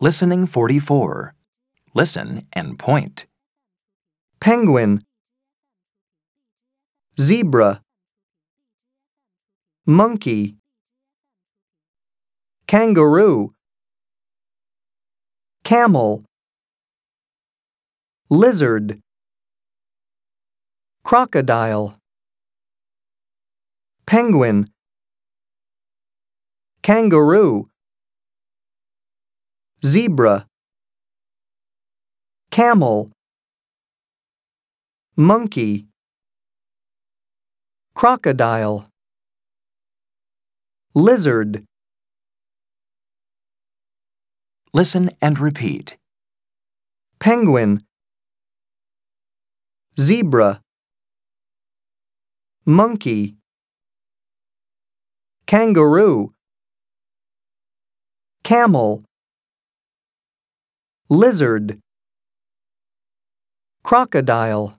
Listening 44. Listen and point. penguin, zebra, monkey, kangaroo, camel, lizard, crocodile, penguin, kangaroo, zebra, camel, monkey, crocodile, lizard, Listen and repeat. penguin, zebra, monkey, kangaroo, camel, lizard, crocodile.